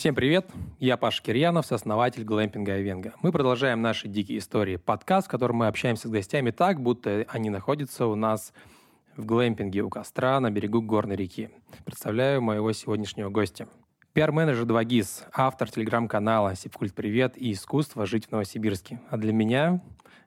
Всем привет! Я Паша Кирьянов, сооснователь глэмпинга Айвенга. Мы продолжаем наши дикие истории. Подкаст, в котором мы общаемся с гостями так, будто они находятся у нас в глэмпинге у костра на берегу горной реки. Представляю моего сегодняшнего гостя. Пиар-менеджер 2GIS, автор телеграм-канала «Сибкульт Привет» и «Искусство жить в Новосибирске». А для меня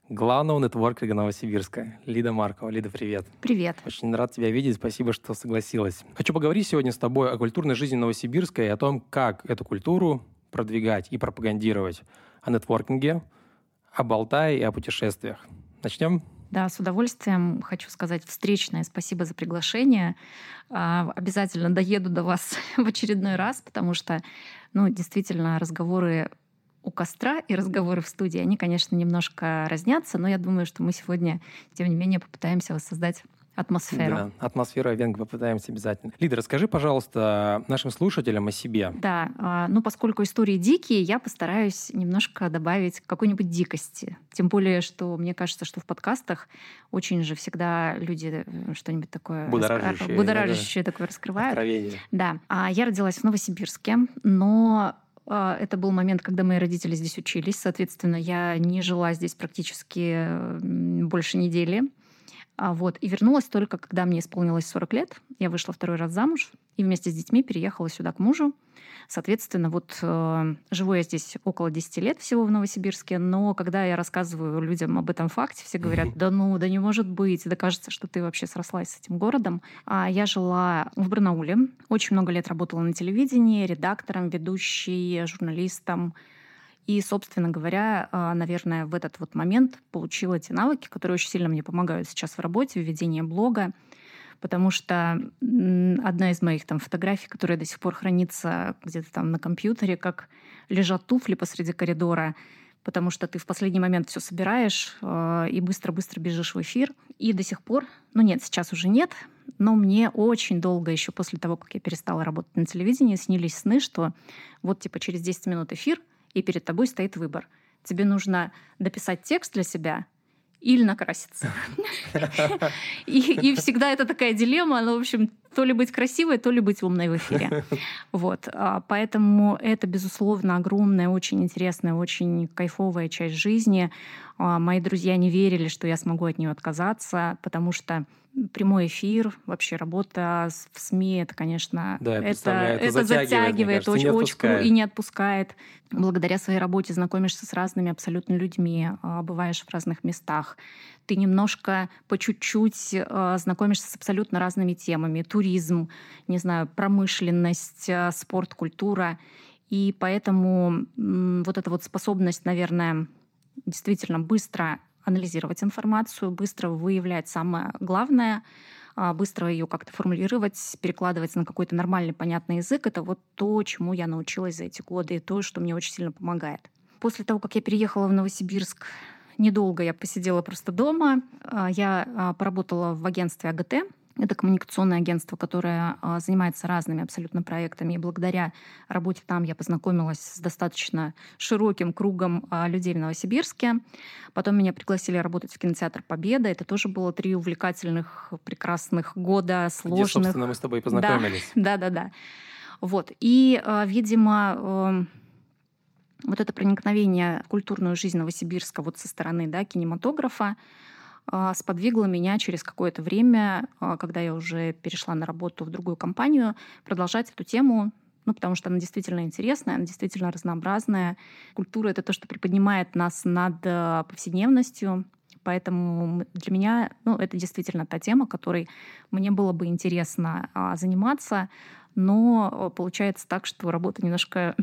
главного нетворкинга Новосибирска, Лида Маркова. Лида, привет. Привет. Очень рад тебя видеть, спасибо, что согласилась. Хочу поговорить сегодня с тобой о культурной жизни Новосибирска и о том, как эту культуру продвигать и пропагандировать, о нетворкинге, о Болтае и о путешествиях. Начнем? Да, с удовольствием хочу сказать встречное спасибо за приглашение. А, обязательно доеду до вас в очередной раз, потому что, ну, действительно, разговоры у костра и разговоры в студии, они, конечно, немножко разнятся, но я думаю, что мы сегодня, тем не менее, попытаемся воссоздать атмосферу. Да, атмосферу Айвенга попытаемся обязательно. Лида, расскажи, пожалуйста, нашим слушателям о себе. Да, а, ну поскольку истории дикие, я постараюсь немножко добавить какой-нибудь дикости. Тем более, что мне кажется, что в подкастах очень же всегда люди э, что-нибудь такое... Будоражащее. Будоражащее да, такое раскрывают. Откровение. Да. А я родилась в Новосибирске, но это был момент, когда мои родители здесь учились. Соответственно, я не жила здесь практически больше недели. А вот, и вернулась только, когда мне исполнилось 40 лет. Я вышла второй раз замуж и вместе с детьми переехала сюда к мужу. Соответственно, вот э, живу я здесь около 10 лет всего в Новосибирске, но когда я рассказываю людям об этом факте, все говорят, да ну, да не может быть, да кажется, что ты вообще срослась с этим городом. А я жила в Барнауле, очень много лет работала на телевидении, редактором, ведущей, журналистом, и, собственно говоря, а, наверное, в этот вот момент получила те навыки, которые очень сильно мне помогают сейчас в работе, в ведении блога, потому что одна из моих там фотографий, которая до сих пор хранится где-то там на компьютере, как лежат туфли посреди коридора, потому что ты в последний момент все собираешь э, и быстро-быстро бежишь в эфир. И до сих пор, ну нет, сейчас уже нет, но мне очень долго еще после того, как я перестала работать на телевидении, снились сны, что вот типа через 10 минут эфир — и перед тобой стоит выбор. Тебе нужно дописать текст для себя или накраситься. И, всегда это такая дилемма, ну, в общем, то ли быть красивой, то ли быть умной в эфире. Вот. А, поэтому это, безусловно, огромная, очень интересная, очень кайфовая часть жизни. А, мои друзья не верили, что я смогу от нее отказаться, потому что прямой эфир, вообще работа в СМИ, это, конечно, да, это, это, затягивает, затягивает очень, очень и не отпускает. Благодаря своей работе знакомишься с разными абсолютно людьми, а, бываешь в разных местах. Ты немножко по чуть-чуть а, знакомишься с абсолютно разными темами. Туризм, не знаю, промышленность, а, спорт, культура. И поэтому вот эта вот способность, наверное, действительно быстро анализировать информацию, быстро выявлять самое главное, а, быстро ее как-то формулировать, перекладывать на какой-то нормальный, понятный язык. Это вот то, чему я научилась за эти годы, и то, что мне очень сильно помогает. После того, как я переехала в Новосибирск, недолго я посидела просто дома. А, я а, поработала в агентстве АГТ, это коммуникационное агентство, которое а, занимается разными абсолютно проектами. И благодаря работе там я познакомилась с достаточно широким кругом людей в Новосибирске. Потом меня пригласили работать в кинотеатр «Победа». Это тоже было три увлекательных, прекрасных года, сложных. Где, собственно, мы с тобой познакомились. Да, да, да. Вот. И, видимо, эм, вот это проникновение в культурную жизнь Новосибирска вот со стороны да, кинематографа, а, сподвигло меня через какое-то время, а, когда я уже перешла на работу в другую компанию, продолжать эту тему, ну, потому что она действительно интересная, она действительно разнообразная. Культура — это то, что приподнимает нас над э, повседневностью, Поэтому для меня ну, это действительно та тема, которой мне было бы интересно а, заниматься. Но получается так, что работа немножко,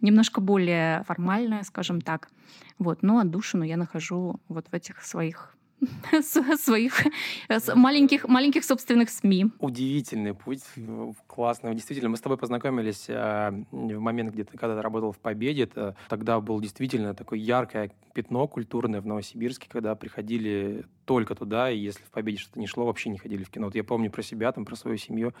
немножко более формальная, скажем так. Вот. Но отдушину я нахожу вот в этих своих своих маленьких, маленьких собственных СМИ. Удивительный путь, классно. Действительно, мы с тобой познакомились а, в момент, где ты когда то работал в Победе. Это, тогда был действительно такое яркое пятно культурное в Новосибирске, когда приходили только туда, и если в Победе что-то не шло, вообще не ходили в кино. Вот я помню про себя, там, про свою семью.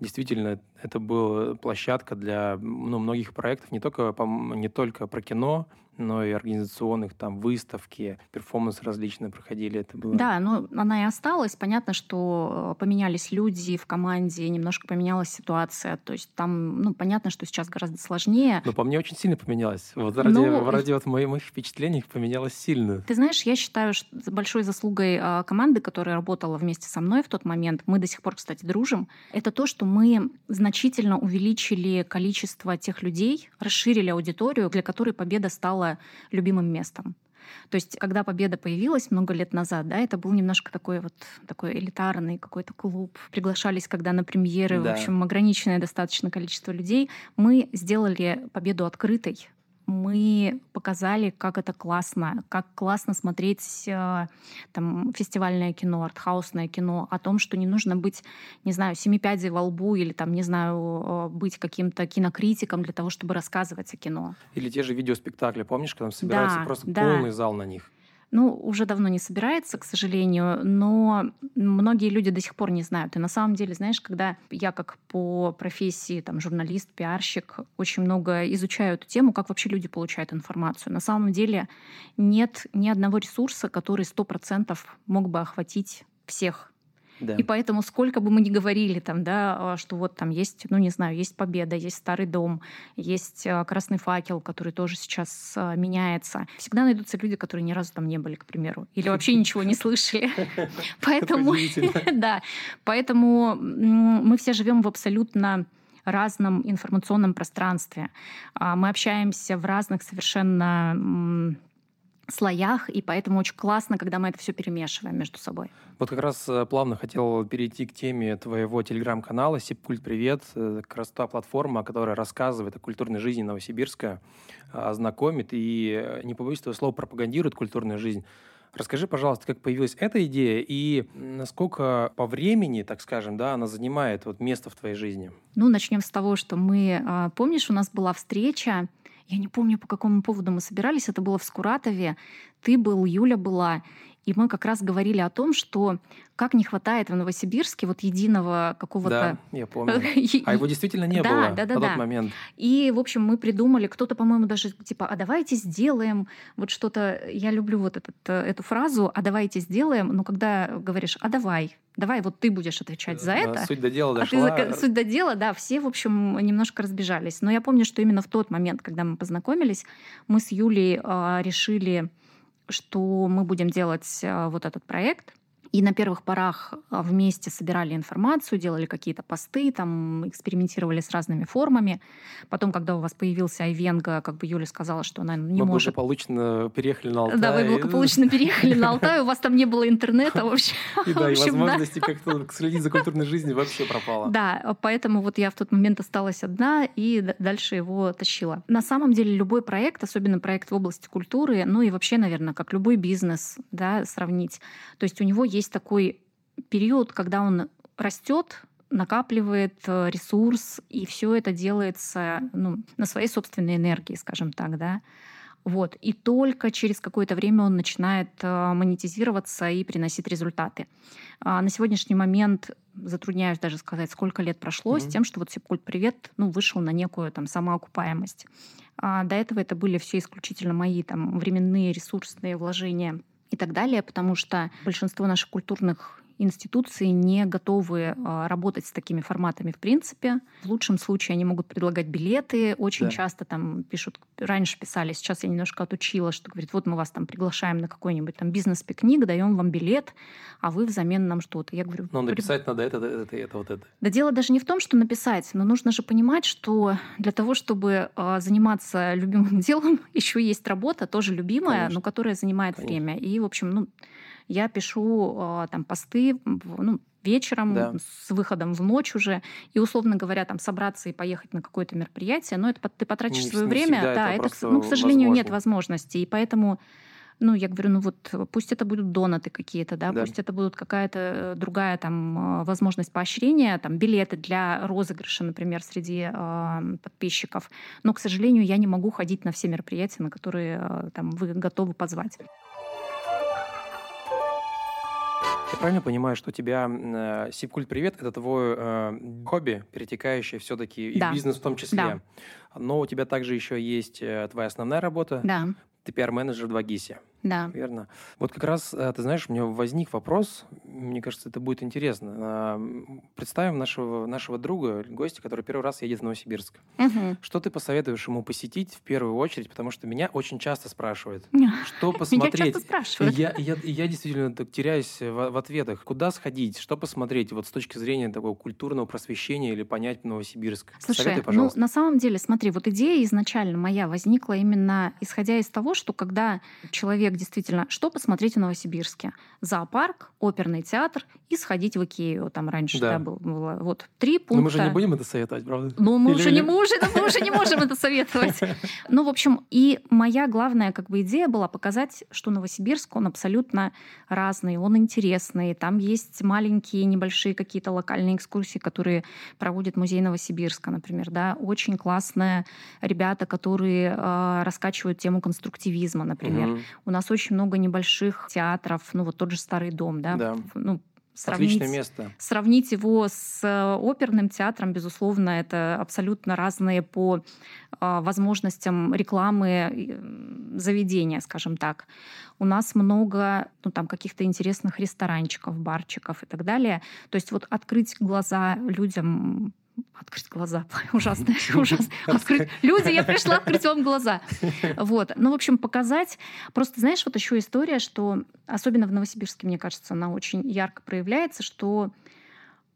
Действительно, это была площадка для ну, многих проектов, не только, не только про кино, но и организационных, там, выставки, перформансы различные проходили. Это было... Да, но она и осталась. Понятно, что э, поменялись люди в команде, немножко поменялась ситуация. То есть там, ну, понятно, что сейчас гораздо сложнее. Но по мне очень сильно поменялось. Вот ради, ну, ради вот моих впечатлений поменялось сильно. Ты знаешь, я считаю, что большой заслугой а, команды, которая работала вместе со мной в тот момент, мы до сих пор, кстати, дружим, это то, что мы значительно увеличили количество тех людей, расширили аудиторию, для которой победа стала любимым местом. То есть, когда Победа появилась много лет назад, да, это был немножко такой вот такой элитарный какой-то клуб. Приглашались, когда на премьеры, да. в общем, ограниченное достаточно количество людей. Мы сделали Победу открытой мы показали, как это классно, как классно смотреть э, там, фестивальное кино, артхаусное кино, о том, что не нужно быть, не знаю, семи пядей во лбу или там, не знаю, э, быть каким-то кинокритиком для того, чтобы рассказывать о кино. Или те же видеоспектакли, помнишь, когда собирается да, просто да. полный зал на них? Ну, уже давно не собирается, к сожалению, но многие люди до сих пор не знают. И на самом деле, знаешь, когда я как по профессии там, журналист, пиарщик очень много изучаю эту тему, как вообще люди получают информацию, на самом деле нет ни одного ресурса, который сто процентов мог бы охватить всех да. И поэтому сколько бы мы ни говорили там, да, а, что вот там есть, ну не знаю, есть Победа, есть Старый дом, есть а, Красный факел, который тоже сейчас а, меняется. Всегда найдутся люди, которые ни разу там не были, к примеру, или вообще ничего не слышали. Поэтому, да, поэтому мы все живем в абсолютно разном информационном пространстве. Мы общаемся в разных совершенно слоях, и поэтому очень классно, когда мы это все перемешиваем между собой. Вот как раз э, плавно хотел перейти к теме твоего телеграм-канала «Сипкульт Привет». Это как раз та платформа, которая рассказывает о культурной жизни Новосибирска, а, знакомит и, э, не побоюсь этого слова, пропагандирует культурную жизнь. Расскажи, пожалуйста, как появилась эта идея и насколько по времени, так скажем, да, она занимает вот место в твоей жизни? Ну, начнем с того, что мы, а, помнишь, у нас была встреча я не помню, по какому поводу мы собирались. Это было в Скуратове. Ты был, Юля была. И мы как раз говорили о том, что как не хватает в Новосибирске вот единого какого-то... Да, я помню. А его действительно не да, было да, да, на тот момент. И, в общем, мы придумали, кто-то, по-моему, даже типа, а давайте сделаем вот что-то... Я люблю вот этот, э, эту фразу, а давайте сделаем, но когда говоришь, а давай, давай вот ты будешь отвечать за это. Суть до дела дошла. А ты, суть до дела, да, все, в общем, немножко разбежались. Но я помню, что именно в тот момент, когда мы познакомились, мы с Юлей э, решили что мы будем делать э, вот этот проект — и на первых порах а, вместе собирали информацию, делали какие-то посты, там экспериментировали с разными формами. Потом, когда у вас появился Айвенга, как бы Юля сказала, что она не мы может... Мы благополучно переехали на Алтай. Да, вы благополучно переехали на Алтай, у вас там не было интернета вообще. И да, и возможности как-то следить за культурной жизнью вообще пропало. Да, поэтому вот я в тот момент осталась одна и дальше его тащила. На самом деле любой проект, особенно проект в области культуры, ну и вообще, наверное, как любой бизнес, да, сравнить. То есть у него есть есть такой период, когда он растет, накапливает э, ресурс, и все это делается ну, на своей собственной энергии, скажем так, да. Вот. И только через какое-то время он начинает э, монетизироваться и приносить результаты. А на сегодняшний момент затрудняюсь даже сказать, сколько лет прошло mm-hmm. с тем, что вот Сипкульт Привет ну, вышел на некую там самоокупаемость. А до этого это были все исключительно мои там временные ресурсные вложения и так далее, потому что большинство наших культурных институции не готовы а, работать с такими форматами в принципе. В лучшем случае они могут предлагать билеты. Очень да. часто там пишут, раньше писали, сейчас я немножко отучила, что говорит, вот мы вас там приглашаем на какой-нибудь там бизнес-пикник, даем вам билет, а вы взамен нам что-то. Я говорю... Но написать при... надо это, это, это, это, вот это. Да дело даже не в том, что написать, но нужно же понимать, что для того, чтобы э, заниматься любимым делом, еще есть работа, тоже любимая, Конечно. но которая занимает Конечно. время. И, в общем, ну, я пишу э, там посты ну, вечером, да. с выходом в ночь уже, и, условно говоря, там собраться и поехать на какое-то мероприятие, но это ты потратишь не, свое не время, да, это, это ну, к сожалению, возможно. нет возможности, и поэтому ну, я говорю, ну вот пусть это будут донаты какие-то, да, да. пусть это будут какая-то другая там возможность поощрения, там билеты для розыгрыша, например, среди э, подписчиков. Но, к сожалению, я не могу ходить на все мероприятия, на которые э, там вы готовы позвать. Я правильно понимаю, что у тебя э, Сибкульт Привет это твое э, хобби, перетекающее все-таки и Да. бизнес в том числе. Да. Но у тебя также еще есть э, твоя основная работа. Да, Ты пиар-менеджер в 2GIS, да. верно? Вот как раз, э, ты знаешь, у меня возник вопрос, мне кажется, это будет интересно. А, Представим нашего, нашего друга, гостя, который первый раз едет в Новосибирск. Мгм. Что ты посоветуешь ему посетить в первую очередь? Потому что меня очень часто спрашивают, что Меня посмотреть. часто спрашивают. Я, я, я действительно так теряюсь в, в ответах. Куда сходить, что посмотреть, вот с точки зрения такого культурного просвещения или понять Новосибирск? Слушай, Советуй, ну на самом деле, смотри, вот идея изначально моя возникла именно исходя из того, что когда человек действительно, что посмотреть в Новосибирске? Зоопарк, оперный театр и сходить в Икею. Там раньше Да. да. был, было. Вот три пункта. Но мы же не будем это советовать, правда? Ну, мы Или- уже не или- можем, мы уже не можем это советовать. Ну, в общем, и моя главная как бы идея была показать, что Новосибирск, он абсолютно разный, он интересный. Там есть маленькие, небольшие какие-то локальные экскурсии, которые проводит музей Новосибирска, например, да. Очень классные ребята, которые э, раскачивают тему конструктивизма, например. Мгм. У нас очень много небольших театров, ну, вот тот же Старый дом, да. Да. Ну, сравнить- Отличное место. Сравнить его с э, оперным театром, безусловно, это абсолютно разные по э, возможностям рекламы заведения, скажем так. У нас много ну, там, каких-то интересных ресторанчиков, барчиков и так далее. То есть вот открыть глаза людям Открыть глаза. Ужасно. ужасно. Открыть. Люди, я пришла открыть вам глаза. Вот. Ну, в общем, показать. Просто, знаешь, вот еще история, что особенно в Новосибирске, мне кажется, она очень ярко проявляется, что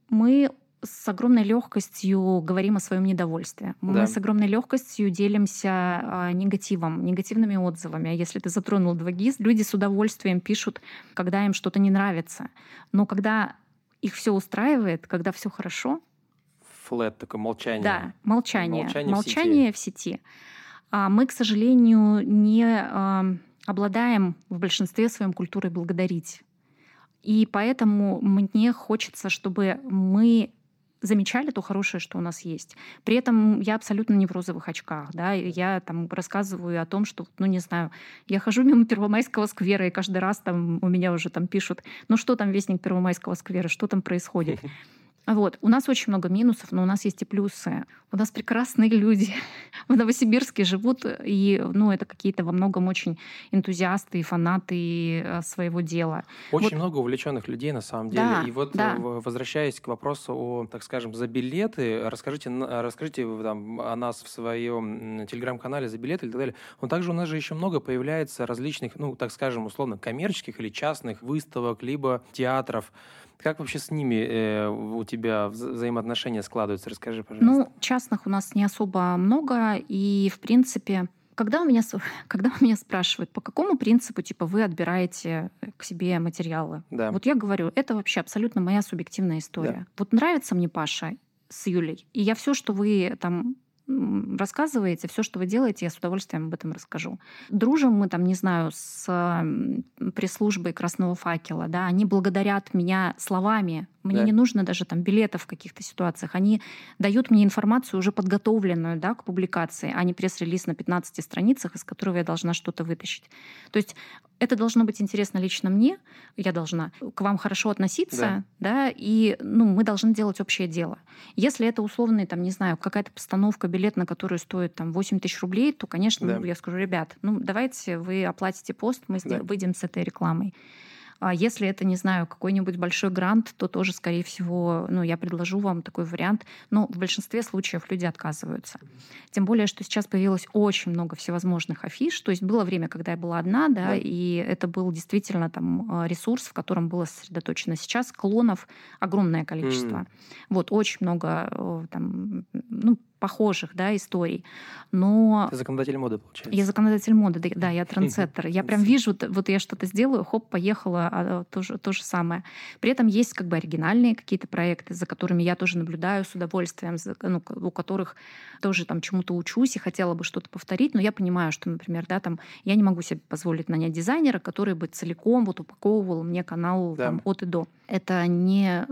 мы с огромной легкостью говорим о своем недовольстве. Мы Да. с огромной легкостью делимся а, негативом, негативными отзывами. А если ты затронул 2GIS, люди с удовольствием пишут, когда им что-то не нравится. Но когда их все устраивает, когда все хорошо, Флэт, такое молчание. да, молчание. Молчание в Молчание в сети. А мы, к сожалению, не а, обладаем в большинстве своем культурой благодарить. И поэтому мне хочется, чтобы мы замечали то хорошее, что у нас есть. При этом я абсолютно не в розовых очках. Да? Я там рассказываю о том, что, ну не знаю, я хожу мимо Первомайского сквера, и каждый раз там у меня уже там пишут, ну что там вестник Первомайского сквера, что там происходит. Вот. У нас очень много минусов, но у нас есть и плюсы. У нас прекрасные люди в Новосибирске живут, и ну, это какие-то во многом очень энтузиасты и фанаты э, своего дела. Очень Вот. много увлеченных людей на самом деле. Да, и вот да. э, возвращаясь к вопросу о, так скажем, за билеты, расскажите, расскажите там, о нас в своем телеграм-канале за билеты и так далее. Но также у нас же еще много появляется различных, ну, так скажем, условно, коммерческих или частных выставок, либо театров. Как вообще с ними э, у тебя вза- взаимоотношения складываются? Расскажи, пожалуйста. Ну, частных у нас не особо много, и, в принципе, когда у меня, когда у меня спрашивают, по какому принципу, типа, вы отбираете к себе материалы, да. Вот я говорю, это вообще абсолютно моя субъективная история. Вот нравится мне Паша с Юлей, и я все, что вы там рассказываете, все, что вы делаете, я с удовольствием об этом расскажу. Дружим мы там, не знаю, с пресс-службой Красного факела, да, они благодарят меня словами. Мне Да. не нужно даже там билетов в каких-то ситуациях. Они дают мне информацию уже подготовленную да, к публикации, а не пресс-релиз на 15 страницах, из которого я должна что-то вытащить. То есть это должно быть интересно лично мне, я должна к вам хорошо относиться, да, и ну, мы должны делать общее дело. Если это условный, там, не знаю, какая-то постановка, билет, на которую стоит там 8 тысяч рублей, то, конечно, Да. ну, я скажу, ребят, ну давайте вы оплатите пост, мы Да. выйдем с этой рекламой. А если это, не знаю, какой-нибудь большой грант, то тоже, скорее всего, ну, я предложу вам такой вариант. Но в большинстве случаев люди отказываются. Тем более, что сейчас появилось очень много всевозможных афиш. То есть было время, когда я была одна, да, Да. и это был действительно там э, ресурс, в котором было сосредоточено. Сейчас клонов огромное количество. М. Вот очень много э, там, ну, похожих, да, историй. Но Ты законодатель моды, получается. я законодатель моды, да, да, я трендсеттер. Я прям вижу, вот я что-то сделаю, хоп, поехала, а, то, же, то же самое. При этом есть как бы оригинальные какие-то проекты, за которыми я тоже наблюдаю с удовольствием, ну, у которых тоже там чему-то учусь и хотела бы что-то повторить, но я понимаю, что, например, да, там я не могу себе позволить нанять дизайнера, который бы целиком вот упаковывал мне канал Да. там, от и до. Это не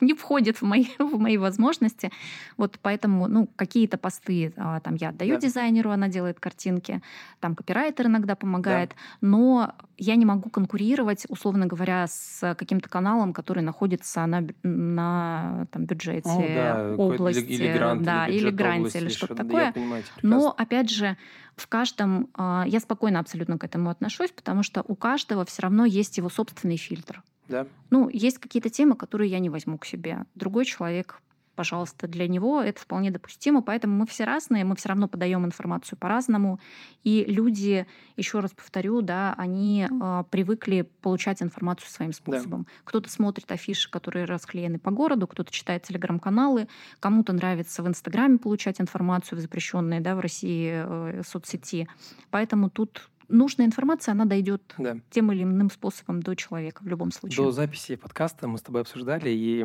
не входит в мои, в мои возможности. Вот поэтому, ну, какие-то посты а, там я отдаю да. дизайнеру, она делает картинки, там копирайтер иногда помогает, да. но я не могу конкурировать, условно говоря, с каким-то каналом, который находится на, на там, бюджете О, да, области, или, или грант, да, или, или гранте, или что-то такое. Понимаю, но, опять же, в каждом, а, я спокойно абсолютно к этому отношусь, потому что у каждого все равно есть его собственный фильтр. Да. Ну, есть какие-то темы, которые я не возьму к себе. Другой человек пожалуйста, для него это вполне допустимо. Поэтому мы все разные, мы все равно подаем информацию по-разному. И люди, еще раз повторю, да, они э, привыкли получать информацию своим способом. Да. Кто-то смотрит афиши, которые расклеены по городу, кто-то читает телеграм-каналы, кому-то нравится в Инстаграме получать информацию в запрещенной да, в России э, соцсети. Поэтому тут нужная информация, она дойдет да. тем или иным способом до человека в любом случае. До записи подкаста мы с тобой обсуждали, и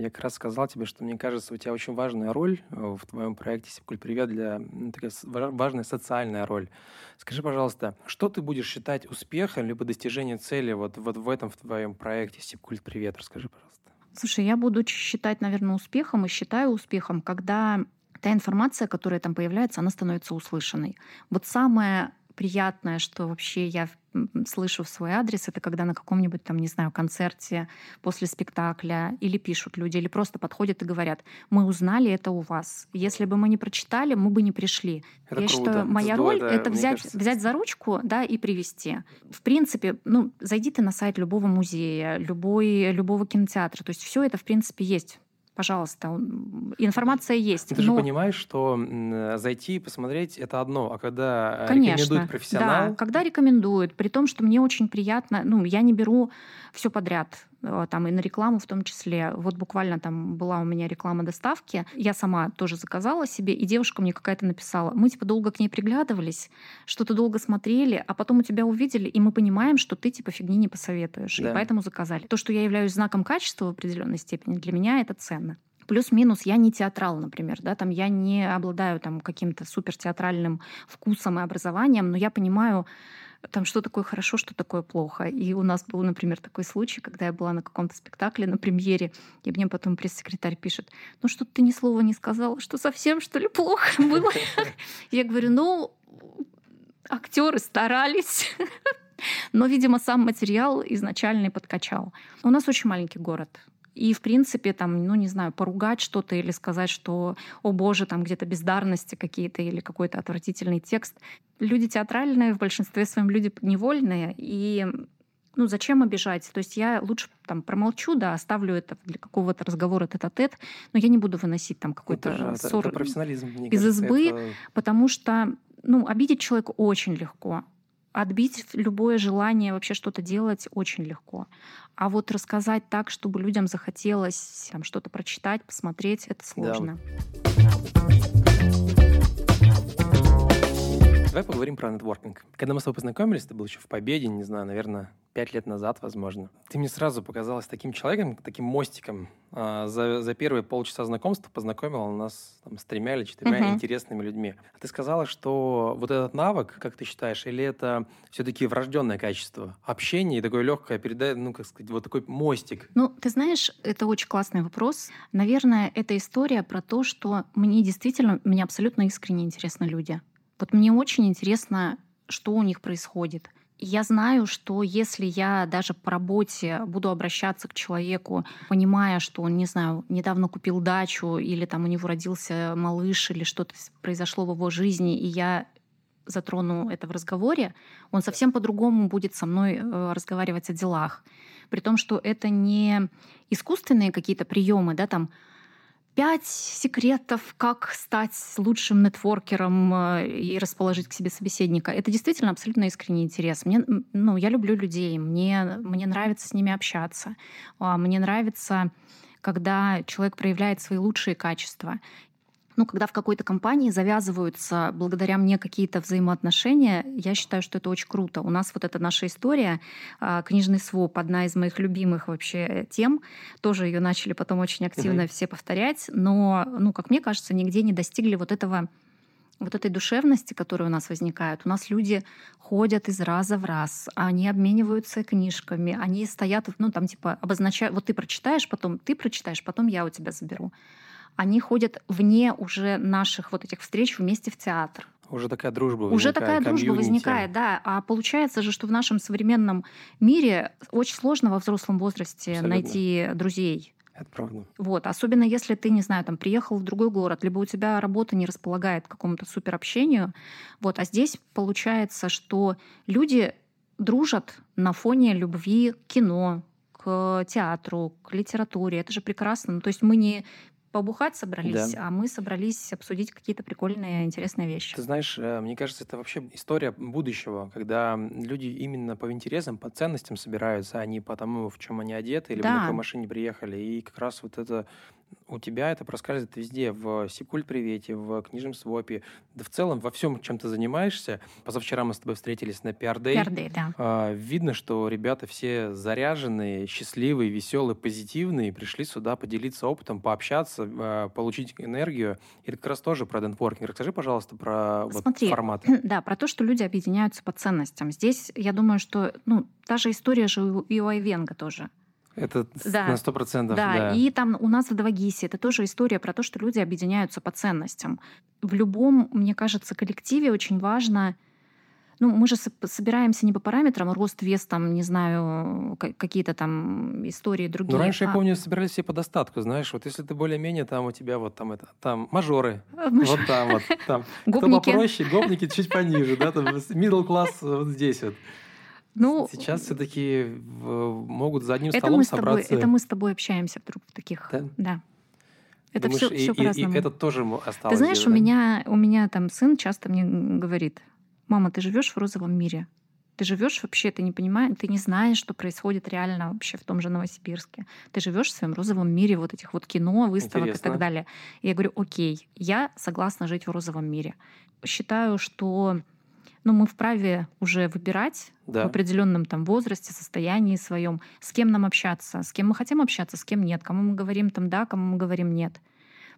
я как раз сказал тебе, что мне кажется, у тебя очень важная роль э, в твоем проекте «Сипкуль Привет» для такая важная социальная роль. Скажи, пожалуйста, что ты будешь считать успехом либо достижением цели вот, вот в этом в твоем проекте «Сипкуль Привет»? Расскажи, пожалуйста. Слушай, я буду считать, наверное, успехом и считаю успехом, когда та информация, которая там появляется, она становится услышанной. Вот самое приятное, что вообще я слышу в свой адрес, это когда на каком-нибудь там, не знаю, концерте после спектакля или пишут люди, или просто подходят и говорят, мы узнали это у вас. Если бы мы не прочитали, мы бы не пришли. Это Я круто. считаю, моя Здорово, роль да, это взять, кажется... взять за ручку, да, и привести. В принципе, ну, зайди ты на сайт любого музея, любой, любого кинотеатра. То есть все это, в принципе, есть пожалуйста, информация есть. Ты но... же понимаешь, что зайти и посмотреть это одно, а когда Конечно, рекомендует профессионал... Да, когда рекомендуют, при том, что мне очень приятно, ну, я не беру все подряд, э, там и на рекламу в том числе. Вот буквально там была у меня реклама доставки, я сама тоже заказала себе, и девушка мне какая-то написала, мы типа долго к ней приглядывались, что-то долго смотрели, а потом у тебя увидели, и мы понимаем, что ты типа фигни не посоветуешь, да. и поэтому заказали. То, что я являюсь знаком качества в определенной степени, для меня это ценно. Плюс-минус я не театрал, например, да, там я не обладаю там каким-то супер театральным вкусом и образованием, но я понимаю, там что такое хорошо, что такое плохо. И у нас был, например, такой случай, когда я была на каком-то спектакле на премьере, и мне потом пресс-секретарь пишет, ну что ты ни слова не сказала, что совсем что ли плохо было? Я говорю, ну, актеры старались. Но, видимо, сам материал изначальный подкачал. У нас очень маленький город. И, в принципе, там, ну, не знаю, поругать что-то или сказать, что, о боже, там где-то бездарности какие-то или какой-то отвратительный текст. Люди театральные, в большинстве своем люди невольные, и ну, зачем обижать? То есть я лучше там промолчу, да, оставлю это для какого-то разговора тет-а-тет, но я не буду выносить там какой-то это ссор это профессионализм, из кажется, избы, это... потому что, ну, обидеть человека очень легко. Отбить любое желание вообще что-то делать очень легко. А вот рассказать так, чтобы людям захотелось там, что-то прочитать, посмотреть, это сложно. Да. Давай поговорим про нетворкинг. Когда мы с тобой познакомились, это был еще в Победе, не знаю, наверное, пять лет назад, возможно. Ты мне сразу показалась таким человеком, таким мостиком. А, за, за первые полчаса знакомства познакомила нас там, с тремя или четырьмя uh-huh. интересными людьми. А ты сказала, что вот этот навык, как ты считаешь, или это все-таки врожденное качество? Общение и такое легкое передать, ну, как сказать, вот такой мостик. Ну, ты знаешь, это очень классный вопрос. Наверное, это история про то, что мне действительно, мне абсолютно искренне интересны люди. Вот мне очень интересно, что у них происходит. Я знаю, что если я даже по работе буду обращаться к человеку, понимая, что он, не знаю, недавно купил дачу или там у него родился малыш или что-то произошло в его жизни, и я затрону это в разговоре, он совсем по-другому будет со мной э, разговаривать о делах. При том, что это не искусственные какие-то приемы, да, там пять секретов, как стать лучшим нетворкером э, и расположить к себе собеседника. Это действительно абсолютно искренний интерес. Мне, ну, я люблю людей, мне, мне нравится с ними общаться, а, мне нравится когда человек проявляет свои лучшие качества ну, когда в какой-то компании завязываются благодаря мне какие-то взаимоотношения, я считаю, что это очень круто. У нас вот эта наша история, а, книжный своп, одна из моих любимых вообще тем, тоже ее начали потом очень активно uh-huh. все повторять, но, ну, как мне кажется, нигде не достигли вот этого вот этой душевности, которая у нас возникает. У нас люди ходят из раза в раз, они обмениваются книжками, они стоят, ну там типа обозначают, вот ты прочитаешь, потом ты прочитаешь, потом я у тебя заберу. Они ходят вне уже наших вот этих встреч вместе в театр. Уже такая дружба возникает. Уже такая дружба возникает, да. А получается же, что в нашем современном мире очень сложно во взрослом возрасте Абсолютно. найти друзей. Это правда. Вот, особенно если ты, не знаю, там приехал в другой город, либо у тебя работа не располагает к какому-то суперобщению. Вот, а здесь получается, что люди дружат на фоне любви к кино, к театру, к литературе. Это же прекрасно. Ну, то есть мы не побухать собрались, да. а мы собрались обсудить какие-то прикольные, интересные вещи. Ты знаешь, э, мне кажется, это вообще история будущего, когда люди именно по интересам, по ценностям собираются, а не по тому, в чем они одеты или да. на какой машине приехали. И как раз вот это у тебя это проскальзывает везде, в Сикульт Привете, в книжном свопе, да в целом во всем, чем ты занимаешься. Позавчера мы с тобой встретились на PR Day. PR Day, да. А, видно, что ребята все заряженные, счастливые, веселые, позитивные, пришли сюда поделиться опытом, пообщаться, а, получить энергию. И это как раз тоже про дентворкинг. Расскажи, пожалуйста, про Смотри, вот формат. Да, про то, что люди объединяются по ценностям. Здесь, я думаю, что ну, та же история же и у Айвенга тоже. Это да. на сто процентов. Да. да, и там у нас в Давагисе это тоже история про то, что люди объединяются по ценностям. В любом, мне кажется, коллективе очень важно ну, мы же собираемся не по параметрам рост, вес, там, не знаю, какие-то там истории другие. Ну, раньше, а... я помню, собирались все по достатку, знаешь, вот если ты более-менее, там у тебя вот там это, там мажоры, Маж... вот там вот, там. Кто попроще, гопники чуть пониже, да, там middle класс вот здесь вот. Ну, Сейчас все-таки могут за одним это столом мы с тобой, собраться. Это мы с тобой общаемся вдруг в таких. Да. да. Это Думаешь, все, и, все по-разному. И, и это тоже осталось. Ты знаешь, у, меня, у меня там сын часто мне говорит, мама, ты живешь в розовом мире. Ты живешь вообще, ты не понимаешь, ты не знаешь, что происходит реально вообще в том же Новосибирске. Ты живешь в своем розовом мире вот этих вот кино, выставок Интересно. и так далее. И я говорю, окей, я согласна жить в розовом мире. Считаю, что но мы вправе уже выбирать да. в определенном там возрасте, состоянии своем, с кем нам общаться, с кем мы хотим общаться, с кем нет, кому мы говорим там да, кому мы говорим нет.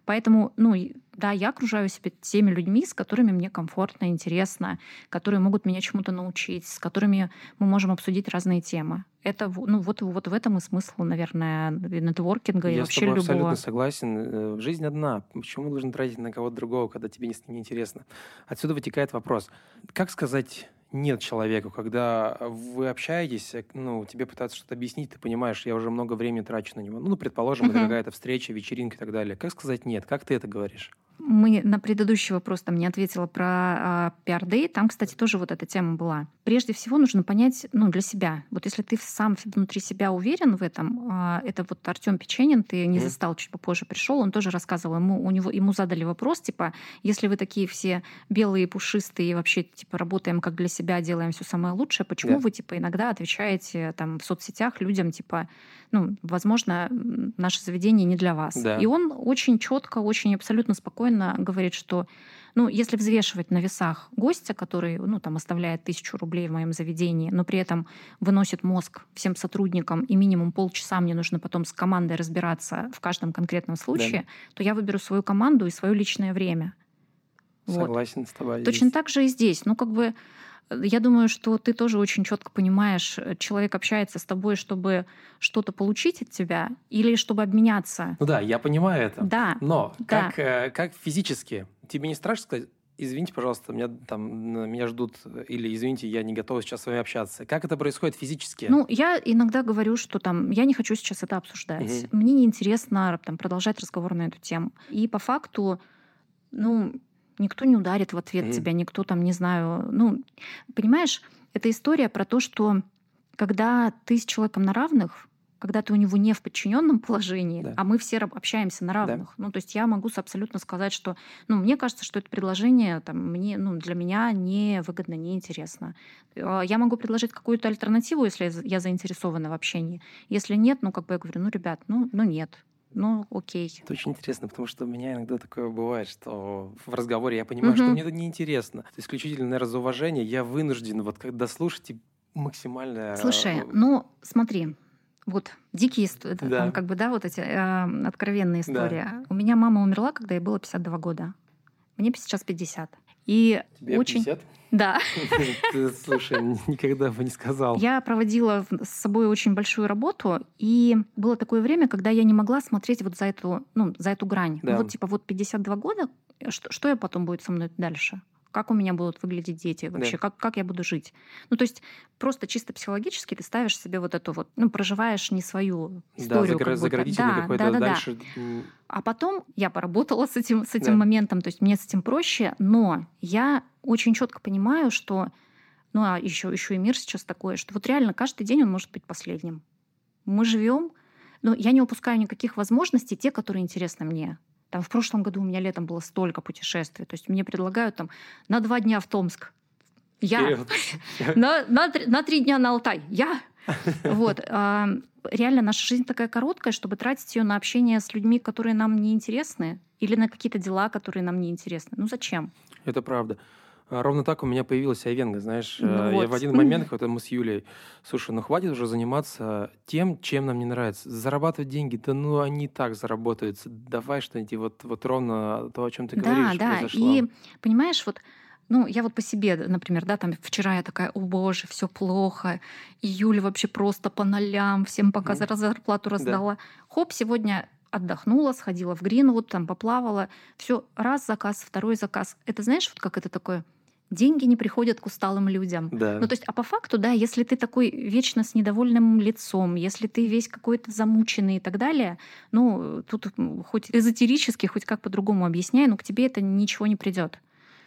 Поэтому, ну, да, я окружаю себя теми людьми, с которыми мне комфортно, интересно, которые могут меня чему-то научить, с которыми мы можем обсудить разные темы. Это, ну, вот, вот в этом и смысл, наверное, нетворкинга я и вообще любого. Я абсолютно согласен. Э, жизнь одна. Почему нужно тратить на кого-то другого, когда тебе не интересно? Отсюда вытекает вопрос. Как сказать нет человеку, когда вы общаетесь, э, ну, тебе пытаются что-то объяснить, ты понимаешь, я уже много времени трачу на него. Ну, предположим, uh-huh. это какая-то встреча, вечеринка и так далее. Как сказать нет? Как ты это говоришь? Мы на предыдущий вопрос там не ответила про а, PR Day. Там, кстати, тоже вот эта тема была. Прежде всего нужно понять, ну, для себя. Вот если ты сам внутри себя уверен в этом, а, это вот Артем Печенин, ты не mm. застал, чуть попозже пришел, он тоже рассказывал, ему, у него, ему задали вопрос, типа, если вы такие все белые, пушистые, вообще, типа, работаем как для себя, делаем все самое лучшее, почему yeah. вы, типа, иногда отвечаете там в соцсетях людям, типа, ну, возможно, наше заведение не для вас. Да. И он очень четко, очень абсолютно спокойно говорит, что ну, если взвешивать на весах гостя, который ну, там, оставляет тысячу рублей в моем заведении, но при этом выносит мозг всем сотрудникам, и минимум полчаса мне нужно потом с командой разбираться в каждом конкретном случае, да. то я выберу свою команду и свое личное время. Согласен вот. с тобой. Точно здесь. так же и здесь. Ну, как бы я думаю, что ты тоже очень четко понимаешь, э, человек общается с тобой, чтобы что-то получить от тебя или чтобы обменяться. Ну да, я понимаю это. Да. Но да. Как, э, как физически? Тебе не страшно сказать, извините, пожалуйста, меня там меня ждут, или извините, я не готова сейчас с вами общаться. Как это происходит физически? Ну, я иногда говорю, что там я не хочу сейчас это обсуждать. Угу. Мне неинтересно там, продолжать разговор на эту тему. И по факту, ну, никто не ударит в ответ mm-hmm. тебя, никто там, не знаю, ну, понимаешь, это история про то, что когда ты с человеком на равных, когда ты у него не в подчиненном положении, да. а мы все общаемся на равных. Да. Ну, то есть я могу абсолютно сказать, что, ну, мне кажется, что это предложение там, мне, ну, для меня не выгодно, не интересно. А, я могу предложить какую-то альтернативу, если я заинтересована в общении. Если нет, ну, как бы я говорю, ну, ребят, ну, ну нет ну, окей. Это очень интересно, потому что у меня иногда такое бывает, что в разговоре я понимаю, угу. что мне это неинтересно. Исключительно, наверное, за уважение я вынужден вот когда слушать максимально... Слушай, ну, смотри, вот дикие истории, да. там, как бы, да, вот эти э, откровенные истории. Да. У меня мама умерла, когда ей было 52 года. Мне сейчас 50. И Тебе очень... 50? Да. Ты, слушай, никогда бы не сказал. Я проводила с собой очень большую работу, и было такое время, когда я не могла смотреть вот за эту, ну, за эту грань. Да. Вот типа вот 52 года, э, что, что я потом будет со мной дальше? Как у меня будут выглядеть дети вообще? Да. Как, как я буду жить? Ну, то есть просто чисто психологически ты ставишь себе вот эту вот, ну, проживаешь не свою Да, историю. загра- как будто. заградительный Да, какой-то да, да, да. дальше. м, А потом я поработала с этим, с этим Да. моментом, то есть мне с этим проще, но я очень четко понимаю, что, ну а еще, еще и мир сейчас такой, что вот реально каждый день он может быть последним. Мы живем, но я не упускаю никаких возможностей, те, которые интересны мне. Там в прошлом году у меня летом было столько путешествий, то есть мне предлагают там на два дня в Томск. Я на, на, три- на три дня на Алтай. Я. Вот. Реально, наша жизнь такая короткая, чтобы тратить ее на общение с людьми, которые нам не интересны, или на какие-то дела, которые нам не интересны. Ну зачем? Это правда. А, Ровно так у меня появилась Айвенга, знаешь. Ну э, Я вот. в один момент, когда мы с Юлей, слушай, ну хватит уже заниматься тем, чем нам не нравится. Зарабатывать деньги, да ну они и так заработаются. Давай что-нибудь, вот, вот ровно то, о чем ты да, говоришь, да. произошло. И понимаешь, вот ну, я вот по себе, например, да, там вчера я такая, о боже, все плохо, июль вообще просто по нолям, всем пока за зарплату раздала. Хоп, сегодня отдохнула, сходила в Гринвуд, там поплавала, все, раз заказ, второй заказ. Это знаешь, вот как это такое? Деньги не приходят к усталым людям. Да. Ну, то есть, а по факту, да, если ты такой вечно с недовольным лицом, если ты весь какой-то замученный и так далее, ну, тут хоть эзотерически, хоть как по-другому объясняй, но к тебе это ничего не придет.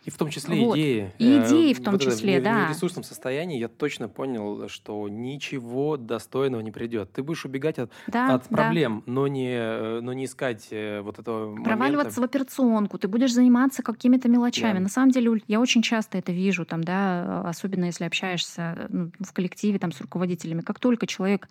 И в том числе Вот. идеи. И Э, идеи в том вот это числе, в да. нересурсном состоянии я точно понял, что ничего достойного не придет. Ты будешь убегать от, Да, от да. проблем, но не, э, но не искать э, вот этого момента. Проваливаться в операционку, ты будешь заниматься какими-то мелочами. Да. На самом деле, я очень часто это вижу, там, да, особенно если общаешься ну, в коллективе там, с руководителями. Как только человек